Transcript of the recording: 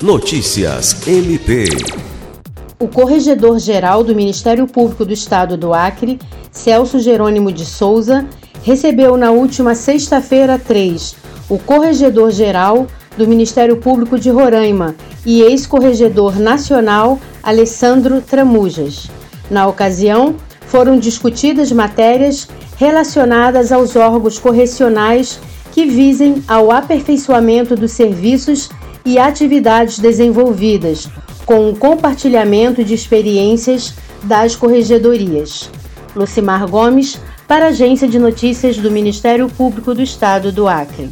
Notícias MP. O Corregedor-Geral do Ministério Público do Estado do Acre, Celso Jerônimo de Souza, recebeu na última sexta-feira 3 o Corregedor-Geral do Ministério Público de Roraima e ex-corregedor nacional Alessandro Tramujas. Na ocasião, foram discutidas matérias relacionadas aos órgãos correcionais que visem ao aperfeiçoamento dos serviços e atividades desenvolvidas, com o compartilhamento de experiências das corregedorias. Lucimar Gomes, para a Agência de Notícias do Ministério Público do Estado do Acre.